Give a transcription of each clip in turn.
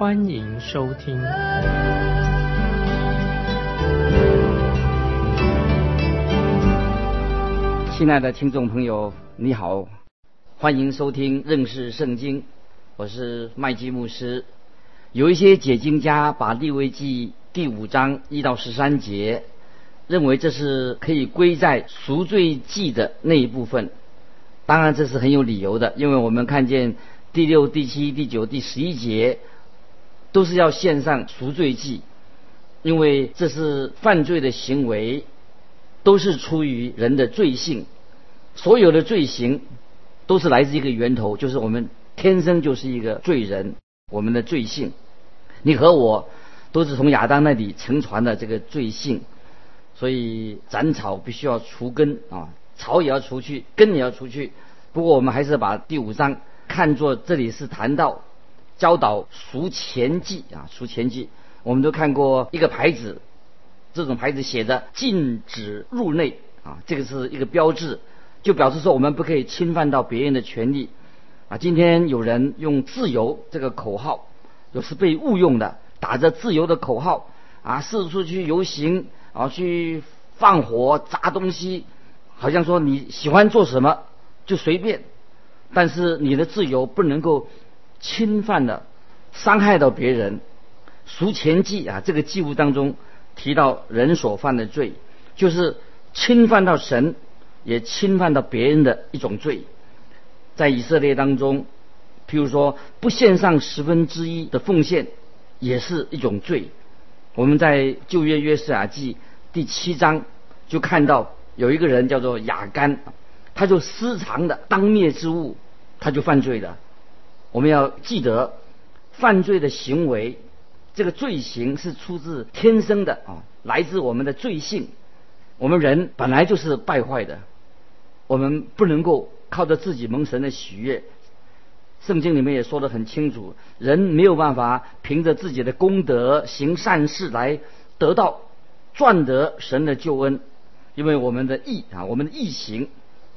欢迎收听。亲爱的听众朋友，你好，欢迎收听认识圣经，我是麦基牧师。有一些解经家把利未记第五章一到十三节。认为这是可以归在赎罪祭的那一部分，当然这是很有理由的，因为我们看见第六、第七、第九、第十一节都是要献上赎罪祭，因为这是犯罪的行为，都是出于人的罪性，所有的罪行都是来自一个源头，就是我们天生就是一个罪人，我们的罪性，你和我都是从亚当那里乘船的这个罪性。所以斩草必须要除根啊，草也要除去，根也要除去。不过我们还是把第五章看作这里是谈到教导赎前记啊，赎前记。我们都看过一个牌子，这种牌子写着禁止入内啊，这个是一个标志，就表示说我们不可以侵犯到别人的权利啊。今天有人用自由这个口号，有时被误用的，打着自由的口号啊，四处去游行。啊，去放火砸东西，好像说你喜欢做什么就随便，但是你的自由不能够侵犯了、伤害到别人。赎前记啊，这个记录当中提到人所犯的罪，就是侵犯到神，也侵犯到别人的一种罪。在以色列当中，譬如说不献上十分之一的奉献，也是一种罪。我们在旧约约书亚记第七章就看到有一个人叫做雅干，他就私藏的当灭之物，他就犯罪了。我们要记得，犯罪的行为，这个罪行是出自天生的啊，来自我们的罪性。我们人本来就是败坏的，我们不能够靠着自己蒙神的喜悦。圣经里面也说得很清楚，人没有办法凭着自己的功德行善事来得到赚得神的救恩，因为我们的义啊，我们的义行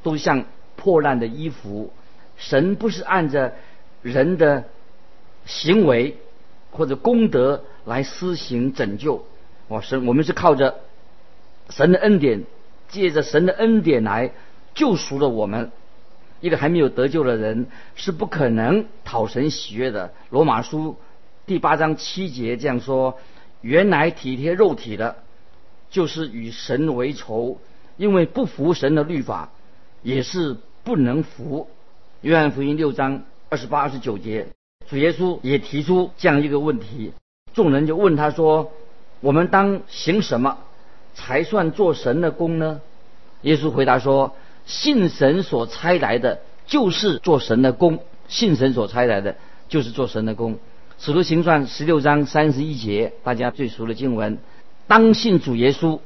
都像破烂的衣服，神不是按着人的行为或者功德来施行拯救，哦，神我们是靠着神的恩典，借着神的恩典来救赎了我们。一个还没有得救的人是不可能讨神喜悦的。罗马书第八章七节这样说：“原来体贴肉体的，就是与神为仇，因为不服神的律法，也是不能服。”约翰福音六章二十八、二十九节，主耶稣也提出这样一个问题，众人就问他说：“我们当行什么，才算做神的功呢？”耶稣回答说。信神所差来的，就是做神的功；信神所差来的，就是做神的功。使徒行传十六章三十一节，大家最熟的经文：当信主耶稣，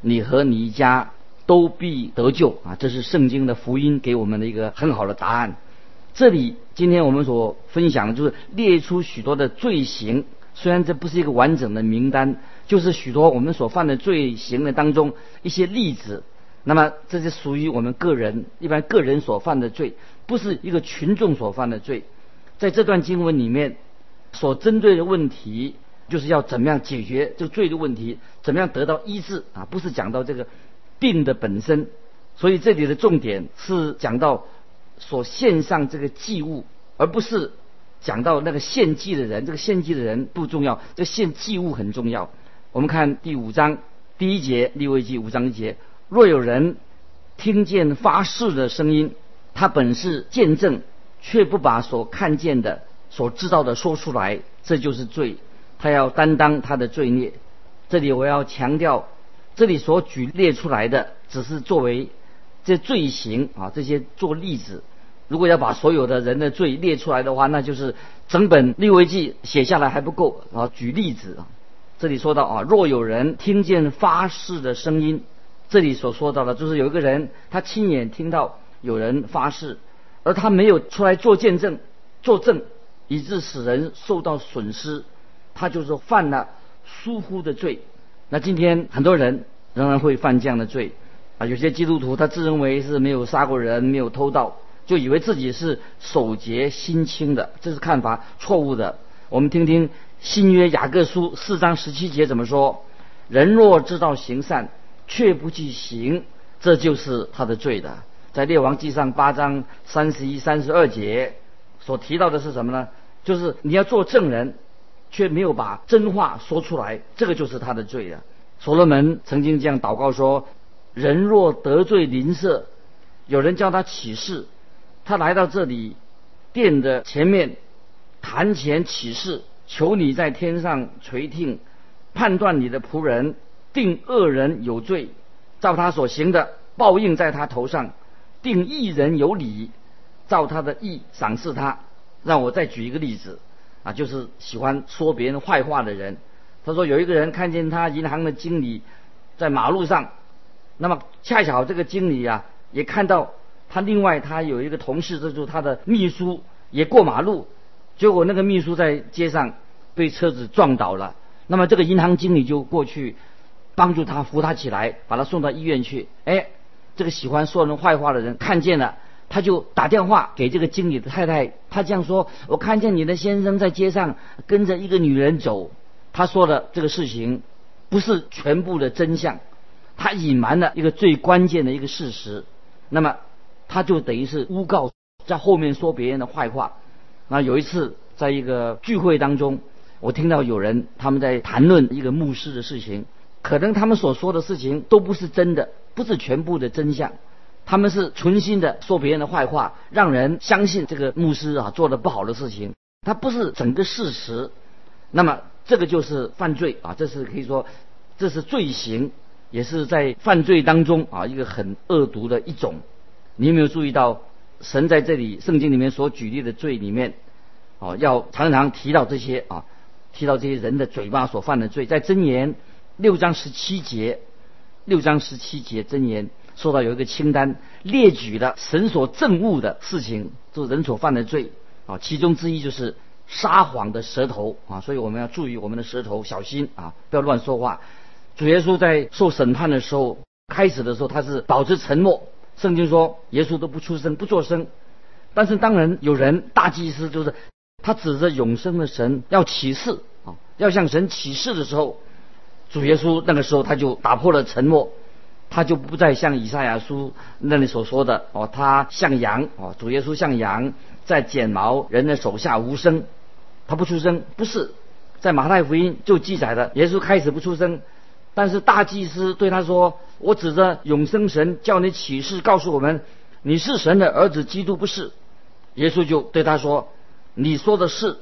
你和你一家都必得救啊！这是圣经的福音给我们的一个很好的答案。这里今天我们所分享的就是列出许多的罪行，虽然这不是一个完整的名单，就是许多我们所犯的罪行的当中一些例子。那么这是属于我们个人一般个人所犯的罪，不是一个群众所犯的罪。在这段经文里面，所针对的问题，就是要怎么样解决这个罪的问题，怎么样得到医治啊？不是讲到这个病的本身。所以这里的重点是讲到所献上这个祭物，而不是讲到那个献祭的人。这个献祭的人不重要，这献祭物很重要。我们看第五章第一节立位记五章一节。若有人听见发誓的声音，他本是见证，却不把所看见的、所知道的说出来，这就是罪。他要担当他的罪孽。这里我要强调，这里所举列出来的只是作为这罪行啊，这些做例子。如果要把所有的人的罪列出来的话，那就是整本利未记写下来还不够啊。举例子啊，这里说到啊，若有人听见发誓的声音，这里所说到的，就是有一个人他亲眼听到有人发誓，而他没有出来做见证、作证，以致使人受到损失，他就是犯了疏忽的罪。那今天很多人仍然会犯这样的罪啊，有些基督徒他自认为是没有杀过人、没有偷盗，就以为自己是守节心清的，这是看法错误的。我们听听。新约雅各书四章十七节怎么说？人若知道行善，却不去行，这就是他的罪的。在列王记上八章三十一、三十二节所提到的是什么呢？就是你要做证人，却没有把真话说出来，这个就是他的罪了。所罗门曾经这样祷告说：人若得罪邻舍，有人叫他起誓，他来到这里殿的前面坛前起誓。求你在天上垂听，判断你的仆人，定恶人有罪，照他所行的报应在他头上；定义人有理，照他的义赏赐他。让我再举一个例子，啊，就是喜欢说别人坏话的人。他说有一个人看见他银行的经理在马路上，那么恰巧这个经理啊也看到他另外他有一个同事，这就是他的秘书也过马路。结果那个秘书在街上被车子撞倒了，那么这个银行经理就过去帮助他扶他起来，把他送到医院去。哎，这个喜欢说人坏话的人看见了，他就打电话给这个经理的太太，他这样说：“我看见你的先生在街上跟着一个女人走。”他说的这个事情不是全部的真相，他隐瞒了一个最关键的一个事实。那么他就等于是诬告，在后面说别人的坏话。那有一次，在一个聚会当中，我听到有人他们在谈论一个牧师的事情，可能他们所说的事情都不是真的，不是全部的真相，他们是存心的说别人的坏话，让人相信这个牧师啊做的不好的事情，他不是整个事实。那么这个就是犯罪啊，这是可以说这是罪行，也是在犯罪当中啊一个很恶毒的一种。你有没有注意到？神在这里圣经里面所举例的罪里面，哦，要常常提到这些啊，提到这些人的嘴巴所犯的罪，在箴言六章十七节，六章十七节箴言说到有一个清单列举了神所憎恶的事情，就是人所犯的罪啊，其中之一就是撒谎的舌头啊，所以我们要注意我们的舌头，小心啊，不要乱说话。主耶稣在受审判的时候，开始的时候他是保持沉默。圣经说，耶稣都不出声，不作声。但是当然有人大祭司就是他指着永生的神要启示啊，要向神启示的时候，主耶稣那个时候他就打破了沉默，他就不再像以赛亚书那里所说的哦，他像羊哦，主耶稣像羊在剪毛人的手下无声，他不出声。不是在马太福音就记载的，耶稣开始不出声。但是大祭司对他说：“我指着永生神叫你起誓，告诉我们你是神的儿子，基督不是。”耶稣就对他说：“你说的是。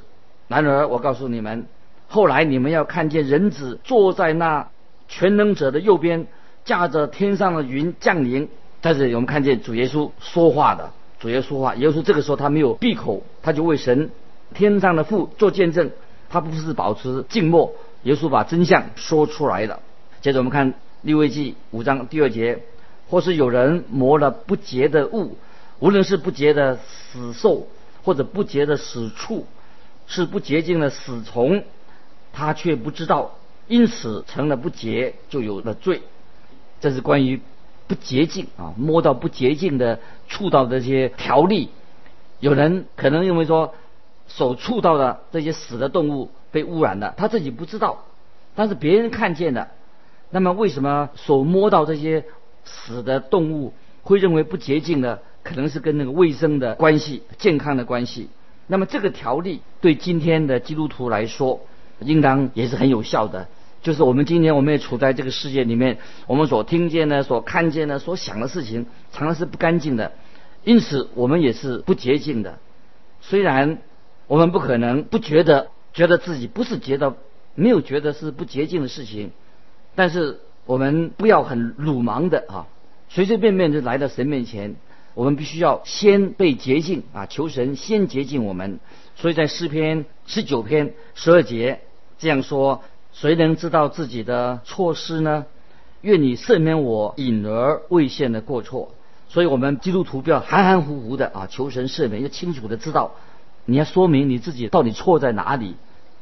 然而我告诉你们，后来你们要看见人子坐在那全能者的右边，驾着天上的云降临。但是，我们看见主耶稣说话的，主耶稣话。耶稣这个时候他没有闭口，他就为神天上的父做见证，他不是保持静默。耶稣把真相说出来了。”接着我们看利未记五章第二节，或是有人磨了不洁的物，无论是不洁的死兽，或者不洁的死畜，是不洁净的死虫，他却不知道，因此成了不洁，就有了罪。这是关于不洁净啊，摸到不洁净的触到这些条例。有人可能认为说，手触到的这些死的动物被污染了，他自己不知道，但是别人看见了。那么，为什么所摸到这些死的动物会认为不洁净呢？可能是跟那个卫生的关系、健康的关系。那么，这个条例对今天的基督徒来说，应当也是很有效的。就是我们今天我们也处在这个世界里面，我们所听见的、所看见的、所想的事情，常常是不干净的，因此我们也是不洁净的。虽然我们不可能不觉得觉得自己不是觉得没有觉得是不洁净的事情。但是我们不要很鲁莽的啊，随随便便就来到神面前。我们必须要先被洁净啊，求神先洁净我们。所以在诗篇十九篇十二节这样说：谁能知道自己的错失呢？愿你赦免我隐而未现的过错。所以，我们基督徒不要含含糊糊的啊，求神赦免，要清楚的知道，你要说明你自己到底错在哪里，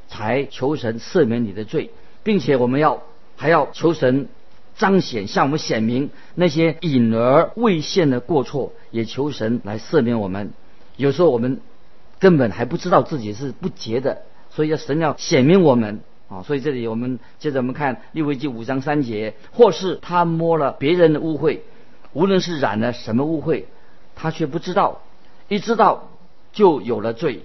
才求神赦免你的罪，并且我们要还要求神彰显向我们显明那些隐而未现的过错，也求神来赦免我们。有时候我们根本还不知道自己是不洁的，所以要神要显明我们。啊，所以这里我们接着我们看利未记五章三节，或是他摸了别人的污秽，无论是染了什么污秽，他却不知道，一知道就有了罪。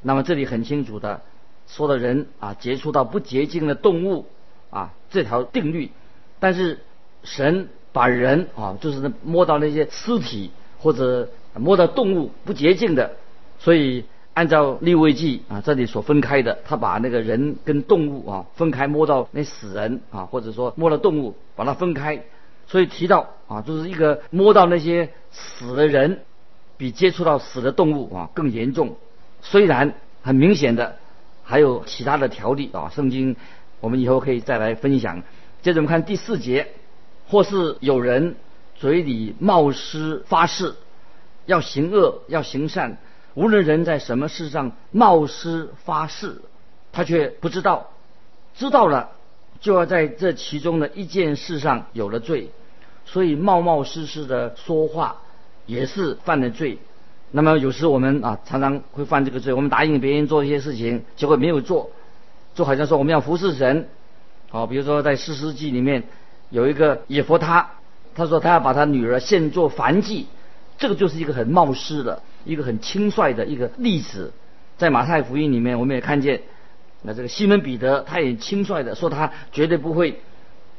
那么这里很清楚的说的人啊，接触到不洁净的动物啊，这条定律。但是神把人啊，就是摸到那些尸体或者摸到动物不洁净的，所以。按照立位记啊，这里所分开的，他把那个人跟动物啊分开，摸到那死人啊，或者说摸了动物，把它分开。所以提到啊，就是一个摸到那些死的人，比接触到死的动物啊更严重。虽然很明显的还有其他的条例啊，圣经我们以后可以再来分享。接着我们看第四节，或是有人嘴里冒失发誓，要行恶，要行善。无论人在什么事上冒失发誓，他却不知道，知道了就要在这其中的一件事上有了罪，所以冒冒失失的说话也是犯了罪。那么有时我们啊常常会犯这个罪，我们答应别人做一些事情，结果没有做，就好像说我们要服侍神，好，比如说在四世纪里面有一个耶佛他，他说他要把他女儿献作燔祭，这个就是一个很冒失的。一个很轻率的一个例子，在马太福音里面，我们也看见，那这个西门彼得他也轻率的说他绝对不会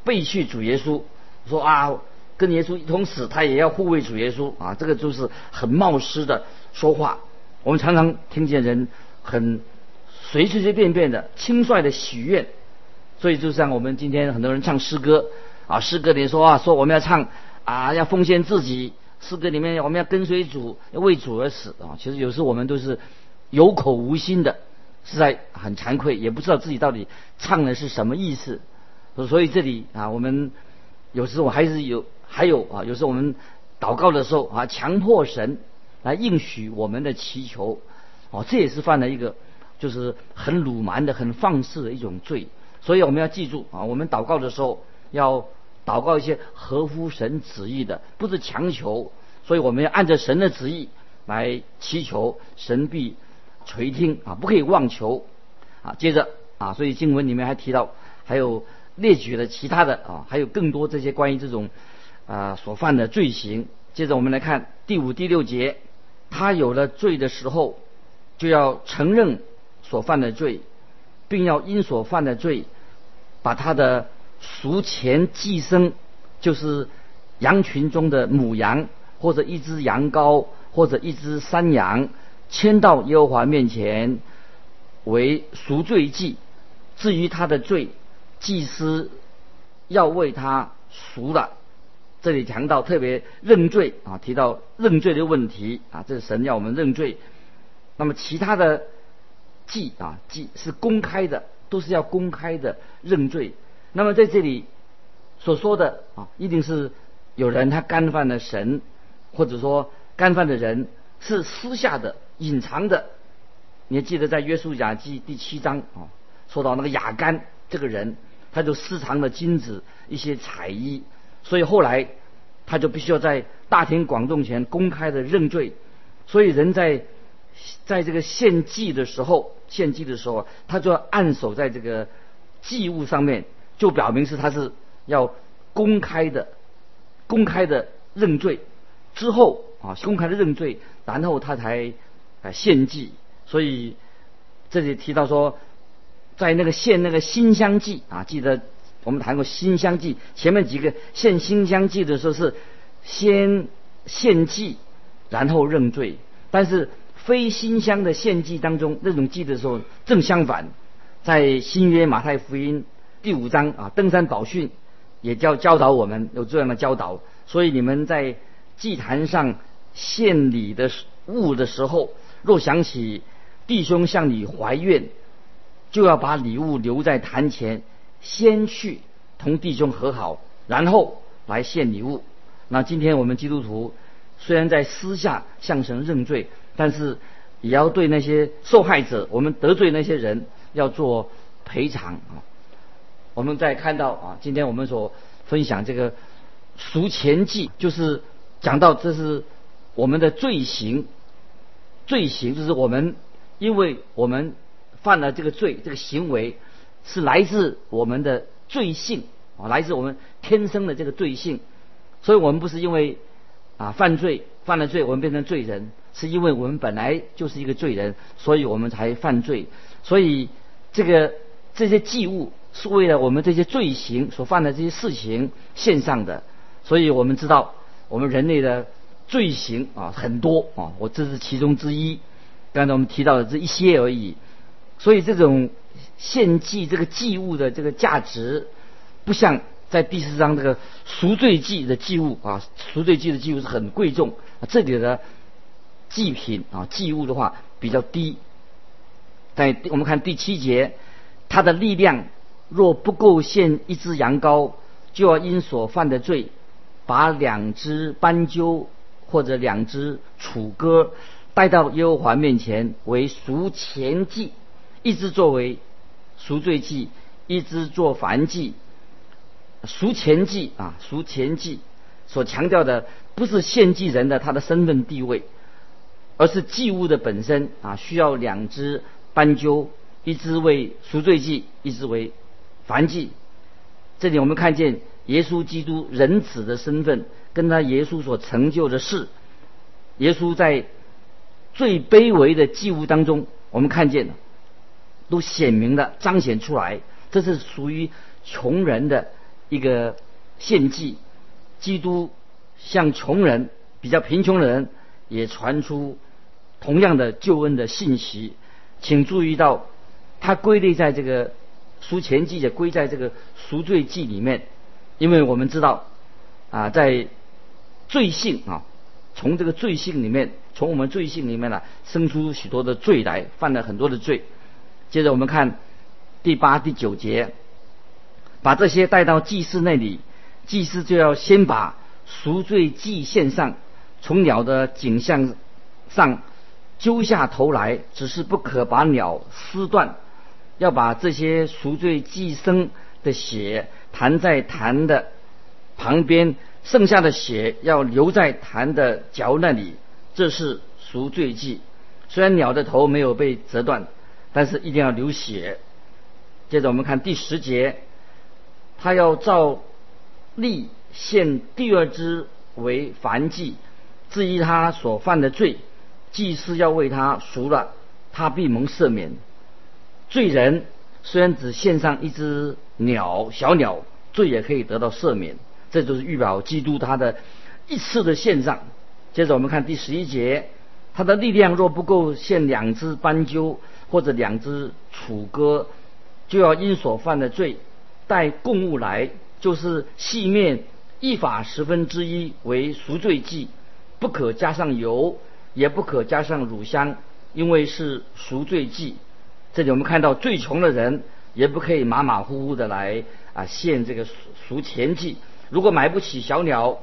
背弃主耶稣，说啊跟耶稣一同死，他也要护卫主耶稣啊，这个就是很冒失的说话。我们常常听见人很随随便便的轻率的许愿，所以就像我们今天很多人唱诗歌啊，诗歌里说啊说我们要唱啊要奉献自己。诗歌里面我们要跟随主，为主而死啊！其实有时候我们都是有口无心的，实在很惭愧，也不知道自己到底唱的是什么意思。所以这里啊，我们有时候还是有，还有啊，有时候我们祷告的时候啊，强迫神来应许我们的祈求，哦，这也是犯了一个就是很鲁蛮的、很放肆的一种罪。所以我们要记住啊，我们祷告的时候要。祷告一些合乎神旨意的，不是强求，所以我们要按照神的旨意来祈求，神必垂听啊，不可以妄求啊。接着啊，所以经文里面还提到，还有列举了其他的啊，还有更多这些关于这种啊所犯的罪行。接着我们来看第五、第六节，他有了罪的时候，就要承认所犯的罪，并要因所犯的罪把他的。赎钱寄生，就是羊群中的母羊，或者一只羊羔，或者一只山羊，牵到耶和华面前为赎罪祭。至于他的罪，祭司要为他赎了。这里强调特别认罪啊，提到认罪的问题啊，这是神要我们认罪。那么其他的祭啊，祭是公开的，都是要公开的认罪。那么在这里所说的啊，一定是有人他干犯了神，或者说干犯的人是私下的、隐藏的。你还记得在约书亚记第七章啊，说到那个雅干这个人，他就私藏了金子、一些彩衣，所以后来他就必须要在大庭广众前公开的认罪。所以人在在这个献祭的时候，献祭的时候，他就要按守在这个祭物上面。就表明是他是要公开的、公开的认罪之后啊，公开的认罪，然后他才啊献祭。所以这里提到说，在那个献那个新香祭啊，记得我们谈过新香祭，前面几个献新香祭的时候是先献祭，然后认罪。但是非新香的献祭当中，那种祭的时候正相反，在新约马太福音。第五章啊，登山宝训也教教导我们有这样的教导，所以你们在祭坛上献礼的物的时候，若想起弟兄向你怀怨，就要把礼物留在坛前，先去同弟兄和好，然后来献礼物。那今天我们基督徒虽然在私下向神认罪，但是也要对那些受害者，我们得罪那些人要做赔偿啊。我们在看到啊，今天我们所分享这个赎钱记，就是讲到这是我们的罪行，罪行就是我们因为我们犯了这个罪，这个行为是来自我们的罪性啊，来自我们天生的这个罪性。所以我们不是因为啊犯罪犯了罪，我们变成罪人，是因为我们本来就是一个罪人，所以我们才犯罪。所以这个这些祭物是为了我们这些罪行所犯的这些事情献上的。所以我们知道我们人类的罪行啊很多啊，我这是其中之一。刚才我们提到的这一些而已。所以这种献祭这个祭物的这个价值，不像。在第四章这个赎罪祭的祭物啊，赎罪祭的祭物是很贵重，这里的祭品啊祭物的话比较低。在我们看第七节，他的力量若不够献一只羊羔，就要因所犯的罪，把两只斑鸠或者两只楚歌带到耶和华面前为赎钱祭，一只作为赎罪祭，一只做燔祭。赎钱祭啊，赎钱祭所强调的不是献祭人的他的身份地位，而是祭物的本身啊，需要两只斑鸠，一只为赎罪祭，一只为燔祭。这里我们看见耶稣基督仁子的身份，跟他耶稣所成就的事，耶稣在最卑微的祭物当中，我们看见都显明的彰显出来，这是属于穷人的。一个献祭，基督向穷人、比较贫穷的人也传出同样的救恩的信息。请注意到，它归类在这个赎前祭，也归在这个赎罪祭里面，因为我们知道啊，在罪性啊，从这个罪性里面，从我们罪性里面呢，生出许多的罪来，犯了很多的罪。接着我们看第八、第九节。把这些带到祭司那里，祭司就要先把赎罪祭献上，从鸟的颈项上揪下头来，只是不可把鸟撕断，要把这些赎罪祭牲的血弹在坛的旁边，剩下的血要留在坛的脚那里，这是赎罪祭。虽然鸟的头没有被折断，但是一定要流血。接着我们看第十节。他要照例献第二只为燔祭，至于他所犯的罪，祭司要为他赎了，他必蒙赦免。罪人虽然只献上一只鸟小鸟，罪也可以得到赦免。这就是预表基督他的一次的献上。接着我们看第十一节，他的力量若不够献两只斑鸠或者两只楚歌，就要因所犯的罪。带供物来，就是细面一法十分之一为赎罪祭，不可加上油，也不可加上乳香，因为是赎罪祭。这里我们看到最穷的人也不可以马马虎虎的来啊献这个赎钱祭。如果买不起小鸟，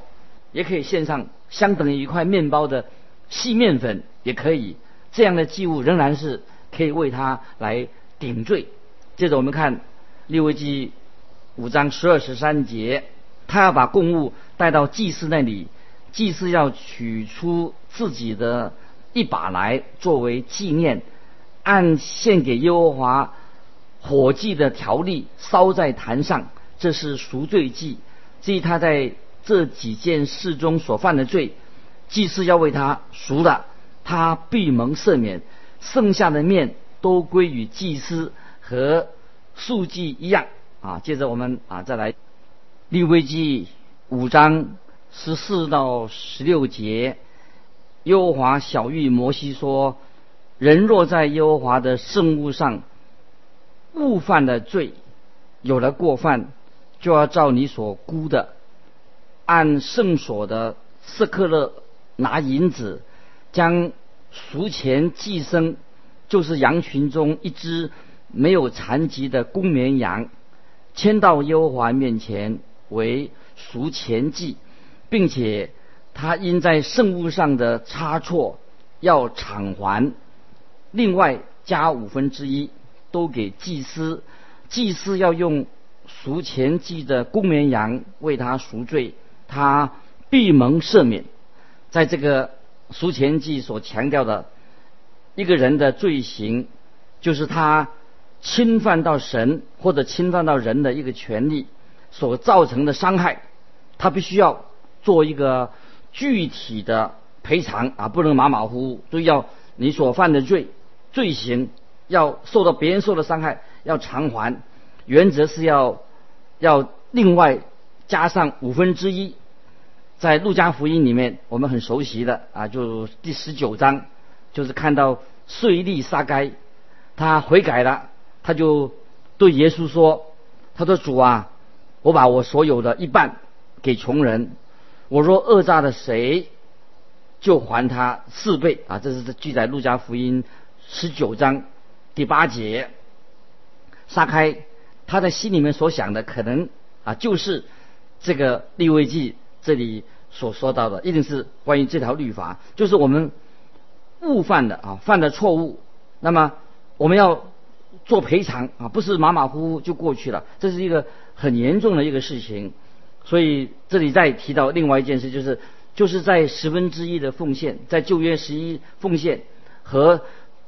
也可以献上相等于一块面包的细面粉，也可以。这样的祭物仍然是可以为他来顶罪。接着我们看六位记。五章十二十三节，他要把供物带到祭司那里，祭司要取出自己的一把来作为纪念，按献给耶和华火祭的条例烧在坛上，这是赎罪祭。至于他在这几件事中所犯的罪，祭司要为他赎的，他必蒙赦免。剩下的面都归于祭司和数祭一样。啊，接着我们啊再来立位记五章十四到十六节，耶和华小谕摩西说：人若在耶和华的圣物上误犯了罪，有了过犯，就要照你所估的，按圣所的色克勒拿银子，将赎钱寄生，就是羊群中一只没有残疾的公绵羊。牵到耶和华面前为赎前祭，并且他因在圣物上的差错要偿还，另外加五分之一，都给祭司。祭司要用赎前祭的公绵羊为他赎罪，他必蒙赦免。在这个赎前祭所强调的一个人的罪行，就是他侵犯到神或者侵犯到人的一个权利所造成的伤害，他必须要做一个具体的赔偿啊，不能马马虎虎，都要你所犯的罪罪行要受到别人受的伤害要偿还，原则是要要另外加上五分之一。在路加福音里面，我们很熟悉的啊，就第十九章，就是看到税吏撒该，他悔改了，他就对耶稣说：“他说主啊，我把我所有的一半给穷人，我若讹诈了谁，就还他四倍啊。”这是记载路加福音十九章第八节。撒开他在心里面所想的，可能啊，就是这个利未记。这里所说到的一定是关于这条律法，就是我们误犯的啊，犯的错误，那么我们要做赔偿啊，不是马马虎虎就过去了，这是一个很严重的一个事情。所以这里再提到另外一件事，就是就是在十分之一的奉献，在旧约十一奉献和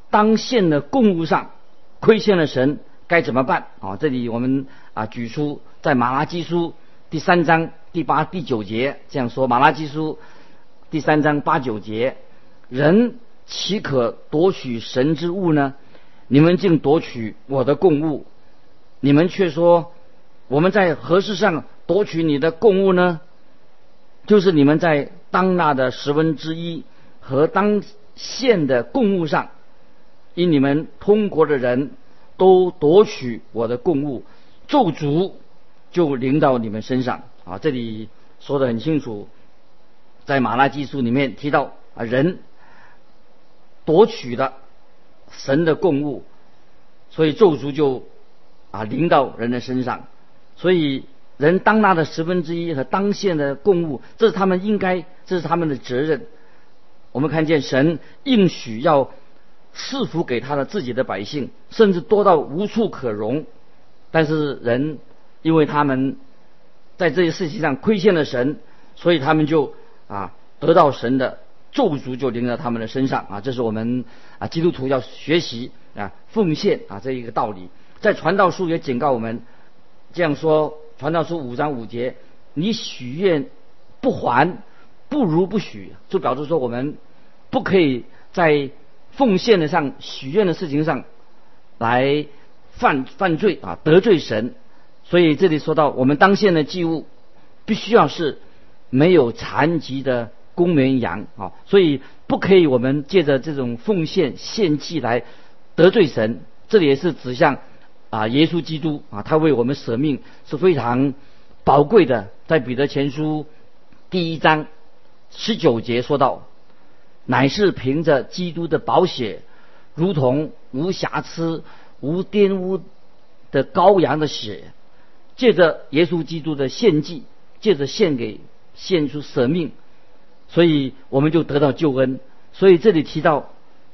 当献的供物上亏欠了神该怎么办啊？这里我们啊举出在马拉基书第三章。第八、第九节这样说，《马拉基书》第三章八九节：人岂可夺取神之物呢？你们竟夺取我的供物，你们却说我们在何事上夺取你的供物呢？就是你们在当纳的十分之一和当献的供物上，因你们通国的人都夺取我的供物，咒诅就临到你们身上。啊，这里说的很清楚，在马拉基书里面提到啊，人夺取了神的供物，所以咒诅就啊临到人的身上。所以人当纳的十分之一和当献的供物，这是他们应该，这是他们的责任。我们看见神应许要赐福给他的自己的百姓，甚至多到无处可容。但是人因为他们。在这些事情上亏欠了神，所以他们就啊得到神的咒诅就临到他们的身上啊，这是我们啊基督徒要学习啊奉献啊这一个道理。在传道书也警告我们这样说：传道书五章五节，你许愿不还，不如不许，就表示说我们不可以在奉献的上许愿的事情上来犯犯罪啊得罪神。所以这里说到，我们当献的祭物必须要是没有残疾的公绵羊啊，所以不可以我们借着这种奉献献祭来得罪神。这里也是指向啊耶稣基督啊，他为我们舍命是非常宝贵的。在彼得前书第一章十九节说到，乃是凭着基督的宝血，如同无瑕疵、无玷污的羔羊的血。借着耶稣基督的献祭，借着献给献出舍命，所以我们就得到救恩。所以这里提到，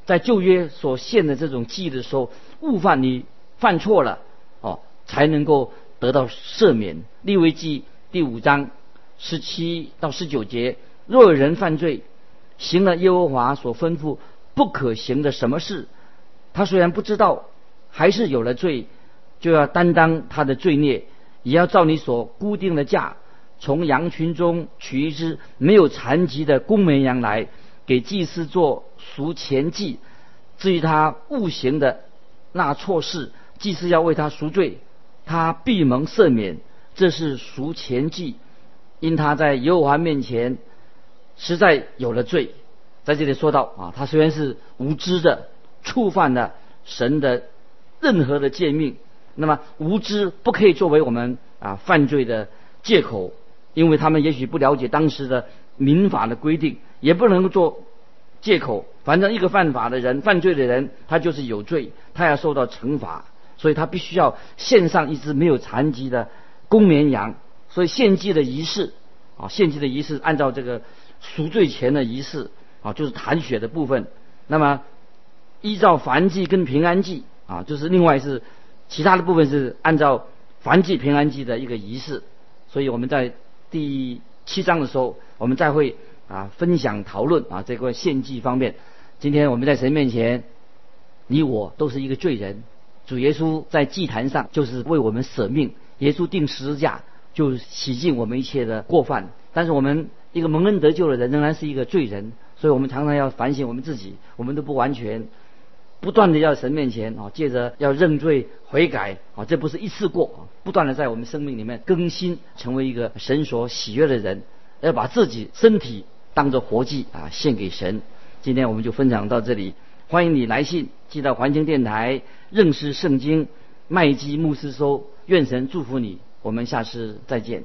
在旧约所献的这种祭的时候，悟犯你犯错了哦，才能够得到赦免。利未记第五章十七到十九节：若有人犯罪，行了耶和华所吩咐不可行的什么事，他虽然不知道，还是有了罪，就要担当他的罪孽。也要照你所固定的价，从羊群中取一只没有残疾的公绵羊来，给祭司做赎前祭。至于他误行的那错事，祭司要为他赎罪，他必蒙赦免。这是赎前祭，因他在耶和华面前实在有了罪。在这里说到啊，他虽然是无知的，触犯了神的任何的诫命。那么无知不可以作为我们啊犯罪的借口，因为他们也许不了解当时的民法的规定，也不能做借口。反正一个犯法的人、犯罪的人，他就是有罪，他要受到惩罚。所以他必须要献上一只没有残疾的公绵羊。所以献祭的仪式啊，献祭的仪式按照这个赎罪前的仪式啊，就是弹血的部分。那么依照燔祭跟平安祭啊，就是另外是其他的部分是按照燔祭平安祭的一个仪式。所以我们在第七章的时候，我们再会啊分享讨论啊这个献祭方面。今天我们在神面前，你我都是一个罪人。主耶稣在祭坛上就是为我们舍命，耶稣定十字架就洗净我们一切的过犯。但是我们一个蒙恩得救的人仍然是一个罪人，所以我们常常要反省我们自己，我们都不完全，不断的要神面前啊，借着要认罪悔改啊，这不是一次过，不断的在我们生命里面更新，成为一个神所喜悦的人，要把自己身体当做活祭啊献给神。今天我们就分享到这里，欢迎你来信寄到环境电台认识圣经麦基牧师收，愿神祝福你，我们下次再见。